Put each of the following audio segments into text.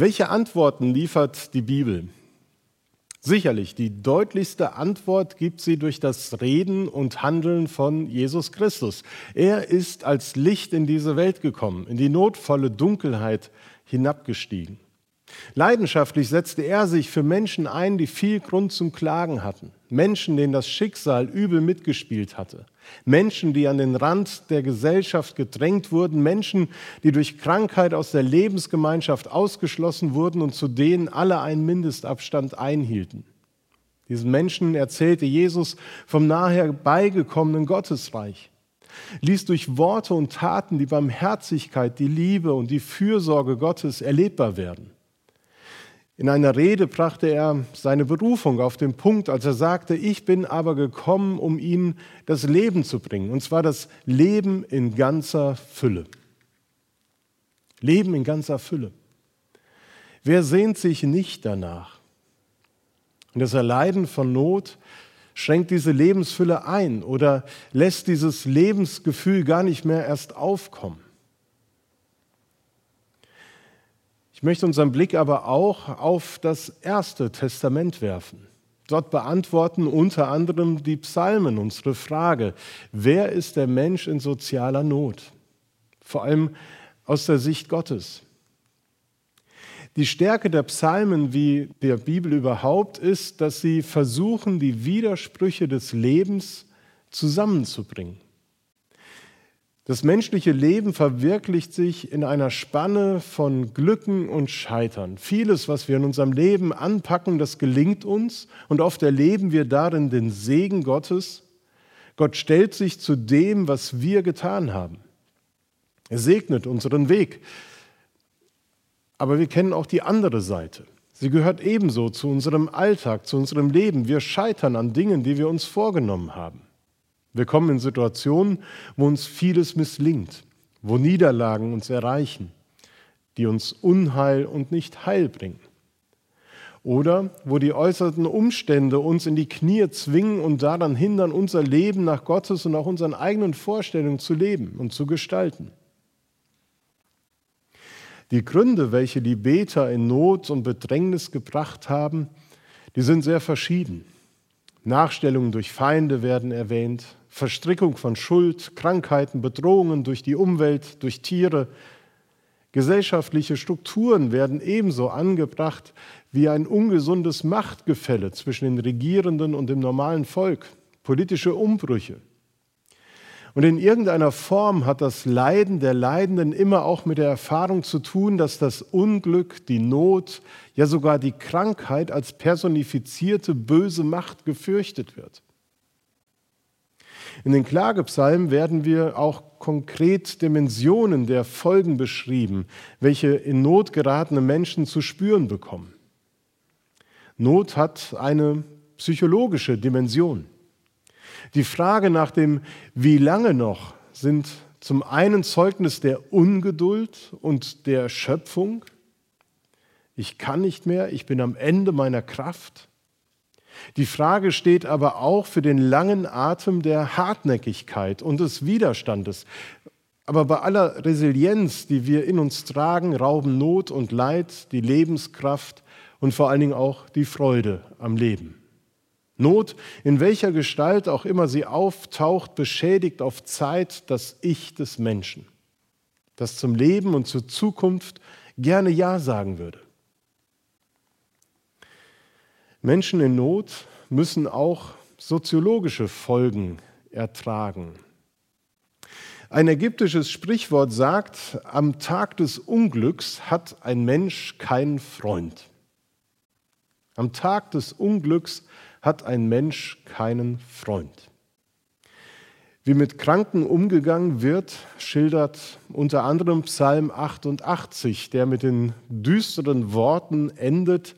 Welche Antworten liefert die Bibel? Sicherlich, die deutlichste Antwort gibt sie durch das Reden und Handeln von Jesus Christus. Er ist als Licht in diese Welt gekommen, in die notvolle Dunkelheit hinabgestiegen. Leidenschaftlich setzte er sich für Menschen ein, die viel Grund zum Klagen hatten. Menschen, denen das Schicksal übel mitgespielt hatte. Menschen, die an den Rand der Gesellschaft gedrängt wurden. Menschen, die durch Krankheit aus der Lebensgemeinschaft ausgeschlossen wurden und zu denen alle einen Mindestabstand einhielten. Diesen Menschen erzählte Jesus vom nahe herbeigekommenen Gottesreich ließ durch Worte und Taten die Barmherzigkeit, die Liebe und die Fürsorge Gottes erlebbar werden. In einer Rede brachte er seine Berufung auf den Punkt, als er sagte, ich bin aber gekommen, um ihnen das Leben zu bringen, und zwar das Leben in ganzer Fülle. Leben in ganzer Fülle. Wer sehnt sich nicht danach? Und das Erleiden von Not schränkt diese Lebensfülle ein oder lässt dieses Lebensgefühl gar nicht mehr erst aufkommen. Ich möchte unseren Blick aber auch auf das Erste Testament werfen. Dort beantworten unter anderem die Psalmen unsere Frage, wer ist der Mensch in sozialer Not? Vor allem aus der Sicht Gottes. Die Stärke der Psalmen wie der Bibel überhaupt ist, dass sie versuchen, die Widersprüche des Lebens zusammenzubringen. Das menschliche Leben verwirklicht sich in einer Spanne von Glücken und Scheitern. Vieles, was wir in unserem Leben anpacken, das gelingt uns und oft erleben wir darin den Segen Gottes. Gott stellt sich zu dem, was wir getan haben. Er segnet unseren Weg. Aber wir kennen auch die andere Seite. Sie gehört ebenso zu unserem Alltag, zu unserem Leben. Wir scheitern an Dingen, die wir uns vorgenommen haben. Wir kommen in Situationen, wo uns vieles misslingt, wo Niederlagen uns erreichen, die uns Unheil und nicht Heil bringen. Oder wo die äußerten Umstände uns in die Knie zwingen und daran hindern, unser Leben nach Gottes und auch unseren eigenen Vorstellungen zu leben und zu gestalten. Die Gründe, welche die Beter in Not und Bedrängnis gebracht haben, die sind sehr verschieden. Nachstellungen durch Feinde werden erwähnt, Verstrickung von Schuld, Krankheiten, Bedrohungen durch die Umwelt, durch Tiere. Gesellschaftliche Strukturen werden ebenso angebracht wie ein ungesundes Machtgefälle zwischen den Regierenden und dem normalen Volk, politische Umbrüche. Und in irgendeiner Form hat das Leiden der Leidenden immer auch mit der Erfahrung zu tun, dass das Unglück, die Not, ja sogar die Krankheit als personifizierte böse Macht gefürchtet wird. In den Klagepsalmen werden wir auch konkret Dimensionen der Folgen beschrieben, welche in Not geratene Menschen zu spüren bekommen. Not hat eine psychologische Dimension. Die Frage nach dem Wie lange noch sind zum einen Zeugnis der Ungeduld und der Erschöpfung. Ich kann nicht mehr, ich bin am Ende meiner Kraft. Die Frage steht aber auch für den langen Atem der Hartnäckigkeit und des Widerstandes. Aber bei aller Resilienz, die wir in uns tragen, rauben Not und Leid die Lebenskraft und vor allen Dingen auch die Freude am Leben. Not, in welcher Gestalt auch immer sie auftaucht, beschädigt auf Zeit das Ich des Menschen, das zum Leben und zur Zukunft gerne Ja sagen würde. Menschen in Not müssen auch soziologische Folgen ertragen. Ein ägyptisches Sprichwort sagt, am Tag des Unglücks hat ein Mensch keinen Freund. Am Tag des Unglücks hat ein Mensch keinen Freund. Wie mit Kranken umgegangen wird, schildert unter anderem Psalm 88, der mit den düsteren Worten endet,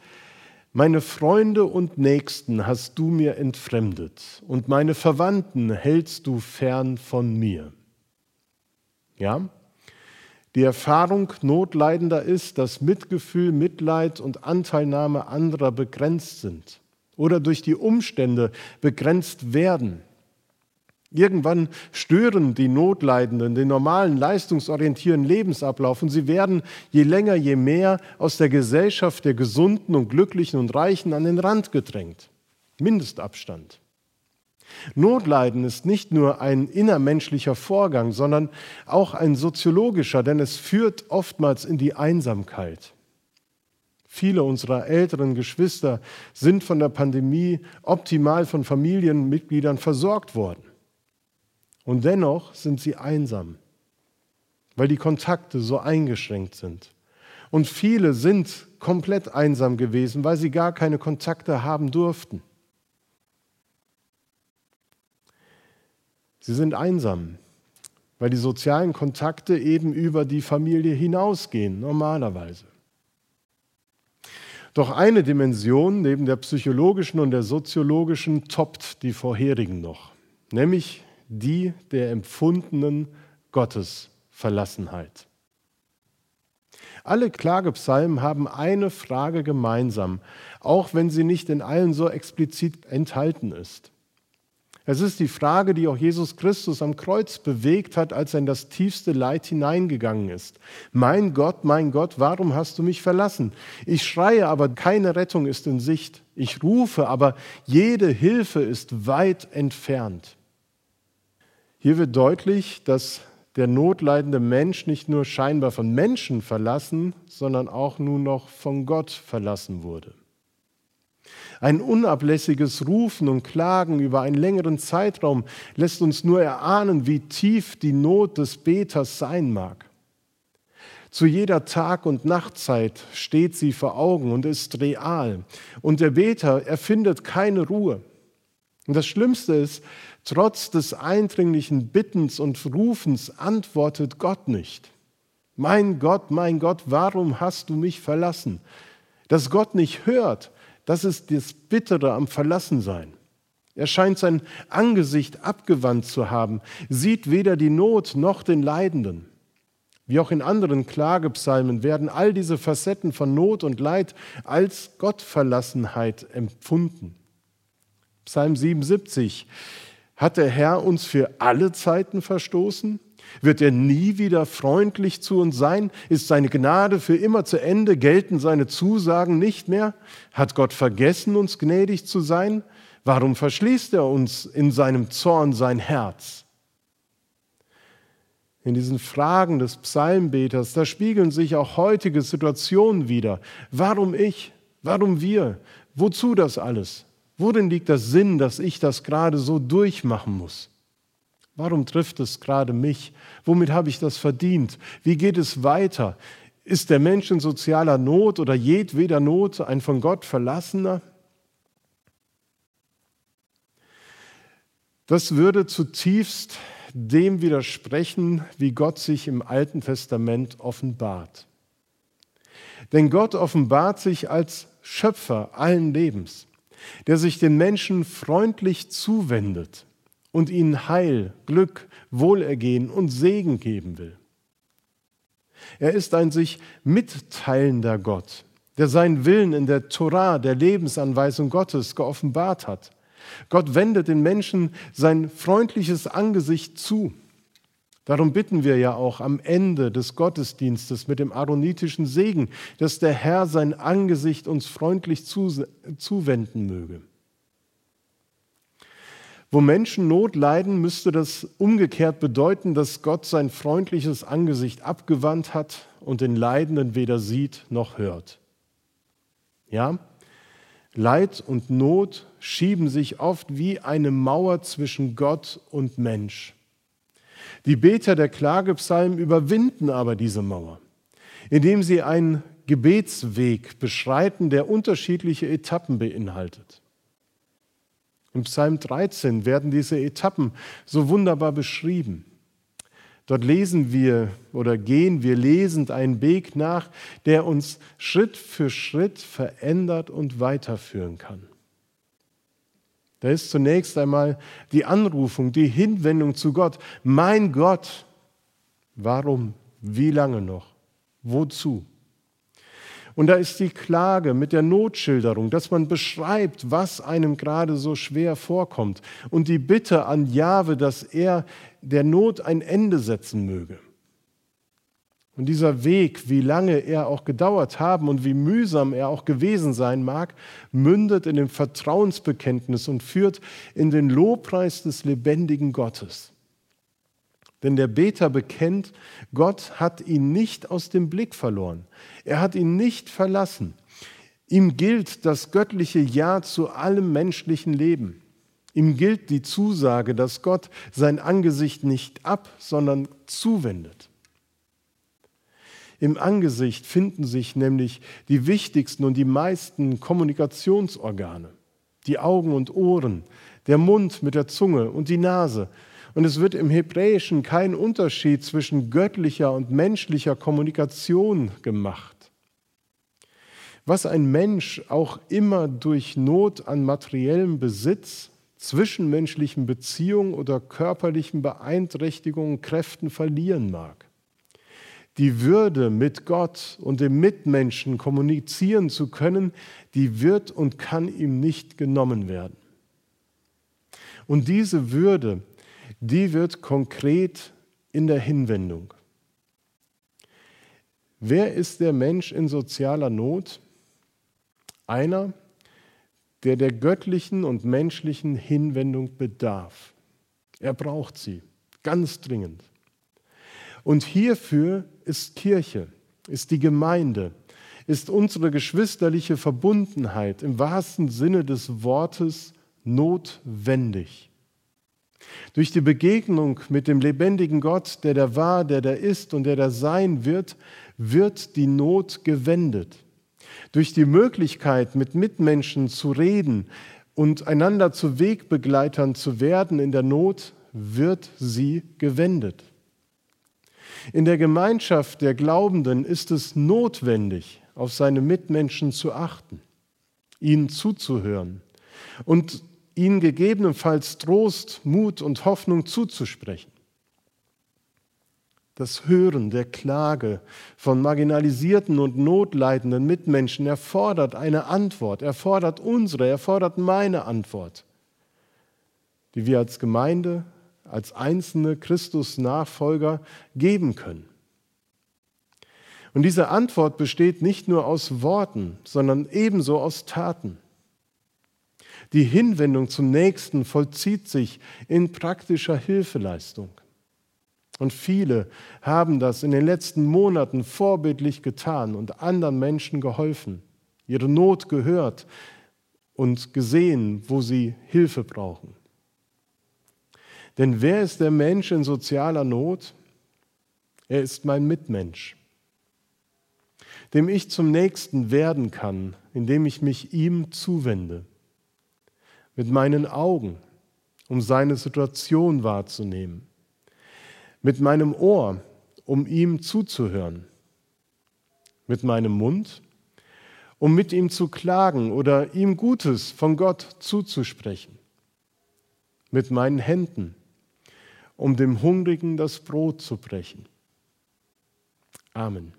meine Freunde und Nächsten hast du mir entfremdet und meine Verwandten hältst du fern von mir. Ja, die Erfahrung Notleidender ist, dass Mitgefühl, Mitleid und Anteilnahme anderer begrenzt sind oder durch die Umstände begrenzt werden. Irgendwann stören die Notleidenden den normalen leistungsorientierten Lebensablauf und sie werden je länger, je mehr aus der Gesellschaft der Gesunden und Glücklichen und Reichen an den Rand gedrängt. Mindestabstand. Notleiden ist nicht nur ein innermenschlicher Vorgang, sondern auch ein soziologischer, denn es führt oftmals in die Einsamkeit. Viele unserer älteren Geschwister sind von der Pandemie optimal von Familienmitgliedern versorgt worden. Und dennoch sind sie einsam, weil die Kontakte so eingeschränkt sind. Und viele sind komplett einsam gewesen, weil sie gar keine Kontakte haben durften. Sie sind einsam, weil die sozialen Kontakte eben über die Familie hinausgehen, normalerweise. Doch eine Dimension neben der psychologischen und der soziologischen toppt die vorherigen noch, nämlich die der empfundenen Gottesverlassenheit. Alle Klagepsalmen haben eine Frage gemeinsam, auch wenn sie nicht in allen so explizit enthalten ist. Es ist die Frage, die auch Jesus Christus am Kreuz bewegt hat, als er in das tiefste Leid hineingegangen ist. Mein Gott, mein Gott, warum hast du mich verlassen? Ich schreie, aber keine Rettung ist in Sicht. Ich rufe, aber jede Hilfe ist weit entfernt. Hier wird deutlich, dass der notleidende Mensch nicht nur scheinbar von Menschen verlassen, sondern auch nun noch von Gott verlassen wurde. Ein unablässiges Rufen und Klagen über einen längeren Zeitraum lässt uns nur erahnen, wie tief die Not des Beters sein mag. Zu jeder Tag- und Nachtzeit steht sie vor Augen und ist real. Und der Beter erfindet keine Ruhe. Und das Schlimmste ist, Trotz des eindringlichen Bittens und Rufens antwortet Gott nicht. Mein Gott, mein Gott, warum hast du mich verlassen? Dass Gott nicht hört, das ist das Bittere am Verlassensein. Er scheint sein Angesicht abgewandt zu haben, sieht weder die Not noch den Leidenden. Wie auch in anderen Klagepsalmen werden all diese Facetten von Not und Leid als Gottverlassenheit empfunden. Psalm 77. Hat der Herr uns für alle Zeiten verstoßen? Wird er nie wieder freundlich zu uns sein? Ist seine Gnade für immer zu Ende? Gelten seine Zusagen nicht mehr? Hat Gott vergessen, uns gnädig zu sein? Warum verschließt er uns in seinem Zorn sein Herz? In diesen Fragen des Psalmbeters, da spiegeln sich auch heutige Situationen wieder. Warum ich? Warum wir? Wozu das alles? Worin liegt der Sinn, dass ich das gerade so durchmachen muss? Warum trifft es gerade mich? Womit habe ich das verdient? Wie geht es weiter? Ist der Mensch in sozialer Not oder jedweder Not ein von Gott verlassener? Das würde zutiefst dem widersprechen, wie Gott sich im Alten Testament offenbart. Denn Gott offenbart sich als Schöpfer allen Lebens der sich den Menschen freundlich zuwendet und ihnen Heil, Glück, Wohlergehen und Segen geben will. Er ist ein sich mitteilender Gott, der seinen Willen in der Torah, der Lebensanweisung Gottes, geoffenbart hat. Gott wendet den Menschen sein freundliches Angesicht zu Darum bitten wir ja auch am Ende des Gottesdienstes mit dem aaronitischen Segen, dass der Herr sein Angesicht uns freundlich zuwenden möge. Wo Menschen Not leiden, müsste das umgekehrt bedeuten, dass Gott sein freundliches Angesicht abgewandt hat und den Leidenden weder sieht noch hört. Ja, Leid und Not schieben sich oft wie eine Mauer zwischen Gott und Mensch. Die Beter der Klagepsalmen überwinden aber diese Mauer, indem sie einen Gebetsweg beschreiten, der unterschiedliche Etappen beinhaltet. Im Psalm 13 werden diese Etappen so wunderbar beschrieben. Dort lesen wir oder gehen wir lesend einen Weg nach, der uns Schritt für Schritt verändert und weiterführen kann. Da ist zunächst einmal die Anrufung, die Hinwendung zu Gott. Mein Gott, warum, wie lange noch, wozu? Und da ist die Klage mit der Notschilderung, dass man beschreibt, was einem gerade so schwer vorkommt. Und die Bitte an Jahwe, dass er der Not ein Ende setzen möge. Und dieser Weg, wie lange er auch gedauert haben und wie mühsam er auch gewesen sein mag, mündet in dem Vertrauensbekenntnis und führt in den Lobpreis des lebendigen Gottes. Denn der Beter bekennt, Gott hat ihn nicht aus dem Blick verloren. Er hat ihn nicht verlassen. Ihm gilt das göttliche Ja zu allem menschlichen Leben. Ihm gilt die Zusage, dass Gott sein Angesicht nicht ab, sondern zuwendet. Im Angesicht finden sich nämlich die wichtigsten und die meisten Kommunikationsorgane, die Augen und Ohren, der Mund mit der Zunge und die Nase, und es wird im Hebräischen kein Unterschied zwischen göttlicher und menschlicher Kommunikation gemacht. Was ein Mensch auch immer durch Not an materiellem Besitz, zwischenmenschlichen Beziehungen oder körperlichen Beeinträchtigungen, Kräften verlieren mag. Die Würde, mit Gott und dem Mitmenschen kommunizieren zu können, die wird und kann ihm nicht genommen werden. Und diese Würde, die wird konkret in der Hinwendung. Wer ist der Mensch in sozialer Not? Einer, der der göttlichen und menschlichen Hinwendung bedarf. Er braucht sie, ganz dringend. Und hierfür ist Kirche, ist die Gemeinde, ist unsere geschwisterliche Verbundenheit im wahrsten Sinne des Wortes notwendig. Durch die Begegnung mit dem lebendigen Gott, der da war, der da ist und der da sein wird, wird die Not gewendet. Durch die Möglichkeit, mit Mitmenschen zu reden und einander zu Wegbegleitern zu werden in der Not, wird sie gewendet. In der Gemeinschaft der Glaubenden ist es notwendig, auf seine Mitmenschen zu achten, ihnen zuzuhören und ihnen gegebenenfalls Trost, Mut und Hoffnung zuzusprechen. Das Hören der Klage von marginalisierten und notleidenden Mitmenschen erfordert eine Antwort, erfordert unsere, erfordert meine Antwort, die wir als Gemeinde, als einzelne Christus-Nachfolger geben können. Und diese Antwort besteht nicht nur aus Worten, sondern ebenso aus Taten. Die Hinwendung zum Nächsten vollzieht sich in praktischer Hilfeleistung. Und viele haben das in den letzten Monaten vorbildlich getan und anderen Menschen geholfen, ihre Not gehört und gesehen, wo sie Hilfe brauchen. Denn wer ist der Mensch in sozialer Not? Er ist mein Mitmensch, dem ich zum Nächsten werden kann, indem ich mich ihm zuwende mit meinen Augen, um seine Situation wahrzunehmen, mit meinem Ohr, um ihm zuzuhören, mit meinem Mund, um mit ihm zu klagen oder ihm Gutes von Gott zuzusprechen, mit meinen Händen, um dem Hungrigen das Brot zu brechen. Amen.